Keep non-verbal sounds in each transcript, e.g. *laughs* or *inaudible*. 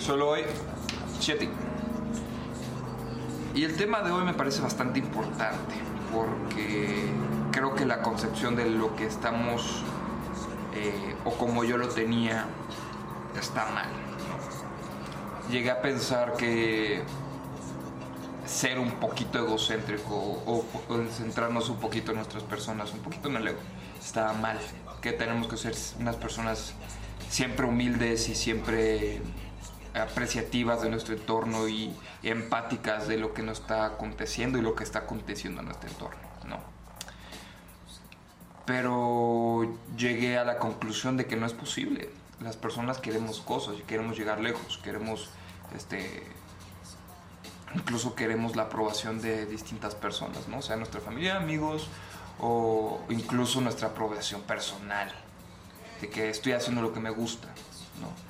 Solo hoy, 7. Y el tema de hoy me parece bastante importante porque creo que la concepción de lo que estamos eh, o como yo lo tenía está mal. Llegué a pensar que ser un poquito egocéntrico o, centrarnos un poquito en nuestras personas, un poquito en el ego, está mal. Que tenemos que ser unas personas siempre humildes y siempre apreciativas de nuestro entorno y, empáticas de lo que nos está aconteciendo y lo que está aconteciendo en nuestro entorno, ¿no? Pero llegué a la conclusión de que no es posible. Las personas queremos cosas queremos llegar lejos, queremos, este, incluso queremos la aprobación de distintas personas, ¿no? O sea, nuestra familia, amigos o incluso nuestra aprobación personal, de que estoy haciendo lo que me gusta, ¿no?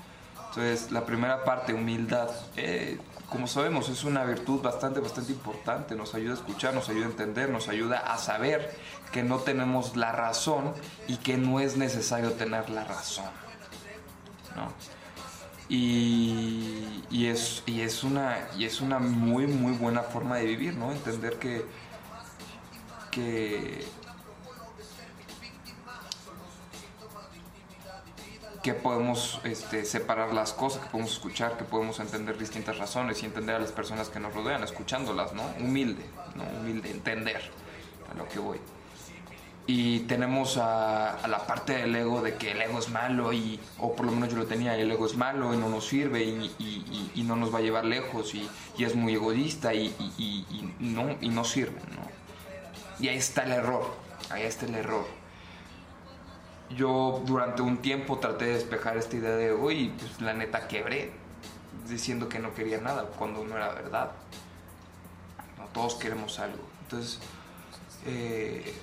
Entonces, la primera parte, humildad, eh, como sabemos, es una virtud bastante, bastante importante. Nos ayuda a escuchar, nos ayuda a entender, nos ayuda a saber que no tenemos la razón y que no es necesario tener la razón. ¿no? Y, y, es, y, es una, y es una muy, muy buena forma de vivir, ¿no? Entender que, que que podemos este, separar las cosas, que podemos escuchar, que podemos entender distintas razones y entender a las personas que nos rodean, escuchándolas, ¿no? Humilde, ¿no? Humilde, entender a lo que voy. Y tenemos a, la parte del ego de que el ego es malo, y, o por lo menos yo lo tenía, el ego es malo y no nos sirve y, y no nos va a llevar lejos y, es muy egoísta y, no, y no sirve, ¿no? Y ahí está el error, ahí está el error yo durante un tiempo traté de despejar esta idea de, uy, pues la neta quebré, diciendo que no quería nada, cuando no era verdad. No, todos queremos algo. Entonces, eh,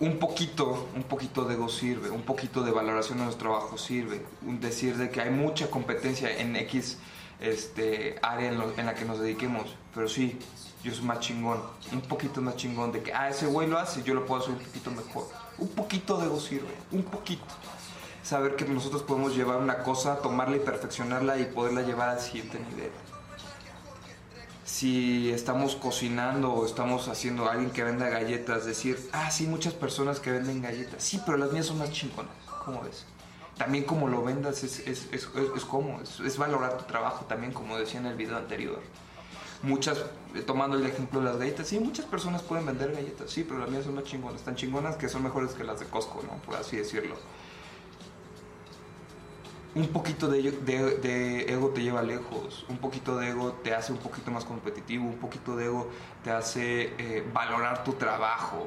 un poquito, un poquito de ego sirve, un poquito de valoración de nuestro trabajo sirve, un decir de que hay mucha competencia en X este, área en, la que nos dediquemos, pero sí, yo soy más chingón, un poquito más chingón de que, ah, ese güey lo hace, yo lo puedo hacer un poquito mejor. Un poquito de ego sirve, un poquito. Saber que nosotros podemos llevar una cosa, tomarla y perfeccionarla y poderla llevar al siguiente nivel. Si estamos cocinando o estamos haciendo alguien que venda galletas, decir, ah, sí, muchas personas que venden galletas, sí, pero las mías son más chingonas, ¿cómo ves? También como lo vendas es, es, es, es como, es valorar tu trabajo también, como decía en el video anterior muchas, eh, tomando el ejemplo de las galletas, sí, muchas personas pueden vender galletas, sí, pero las mías son más chingonas, tan chingonas que son mejores que las de Costco, ¿no? Por así decirlo. Un poquito de, ego te lleva lejos, un poquito de ego te hace un poquito más competitivo, un poquito de ego te hace eh, valorar tu trabajo.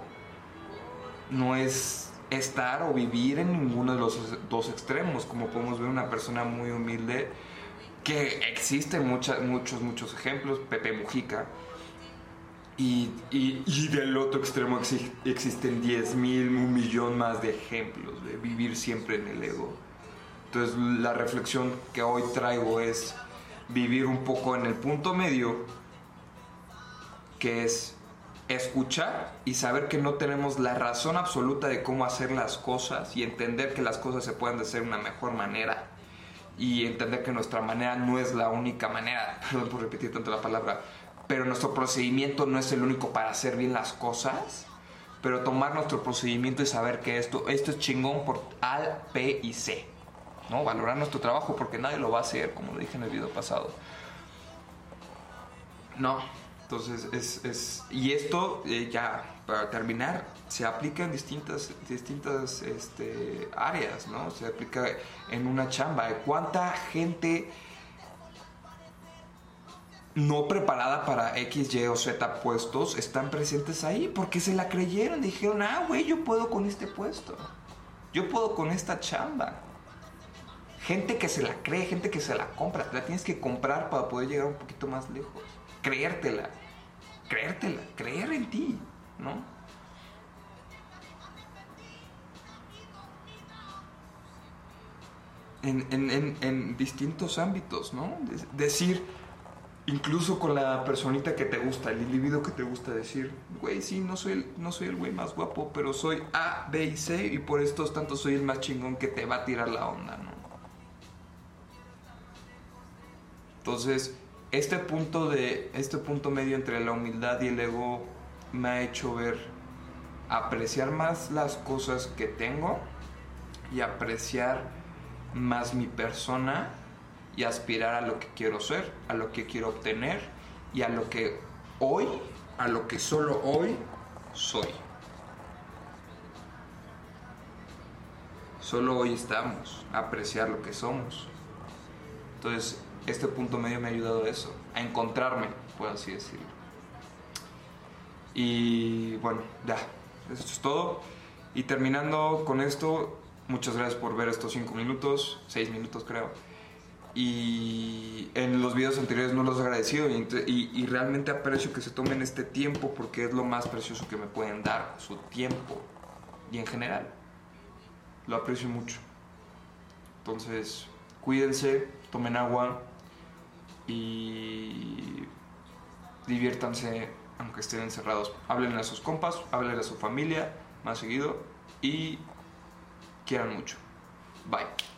No es estar o vivir en ninguno de los dos extremos, como podemos ver una persona muy humilde que existen muchos, muchos ejemplos, Pepe Mujica, y, y, del otro extremo existen 10 mil, un millón más de ejemplos de vivir siempre en el ego. Entonces la reflexión que hoy traigo es vivir un poco en el punto medio, que es escuchar y saber que no tenemos la razón absoluta de cómo hacer las cosas y entender que las cosas se pueden hacer de una mejor manera y entender que nuestra manera no es la única manera, *laughs* perdón por repetir tanto la palabra, pero nuestro procedimiento no es el único para hacer bien las cosas, pero tomar nuestro procedimiento y saber que esto, esto es chingón por A, P y C, ¿no? Valorar nuestro trabajo porque nadie lo va a hacer, como lo dije en el video pasado. No, entonces es, es y esto eh, ya para terminar se aplica en distintas, distintas este, áreas, ¿no? Se aplica en una chamba. ¿Cuánta gente no preparada para X, Y o Z puestos están presentes ahí? Porque se la creyeron, dijeron, ah, güey, yo puedo con este puesto. Yo puedo con esta chamba. Gente que se la cree, gente que se la compra. la tienes que comprar para poder llegar un poquito más lejos. Creértela. Creértela. Creer en ti, ¿no? en, distintos ámbitos, ¿no? decir, incluso con la personita que te gusta, el individuo que te gusta decir, güey, sí, no soy, el, no soy el güey más guapo, pero soy A, B y C y por estos tantos soy el más chingón que te va a tirar la onda, ¿no? Entonces, este punto, de, este punto medio entre la humildad y el ego me ha hecho ver, apreciar más las cosas que tengo y apreciar más mi persona y aspirar a lo que quiero ser, a lo que quiero obtener y a lo que hoy, a lo que solo hoy soy. Solo hoy estamos apreciar lo que somos. Entonces, este punto medio me ha ayudado a eso, a encontrarme, por así decirlo. Y bueno, ya, eso es todo. Y terminando con esto, muchas gracias por ver estos 5 minutos, 6 minutos creo. Y en los videos anteriores no los he agradecido y, y, realmente aprecio que se tomen este tiempo porque es lo más precioso que me pueden dar, su tiempo y en general. Lo aprecio mucho. Entonces, cuídense, tomen agua y diviértanse aunque estén encerrados. Háblenle a sus compas, háblenle a su familia más seguido y quieran mucho. Bye.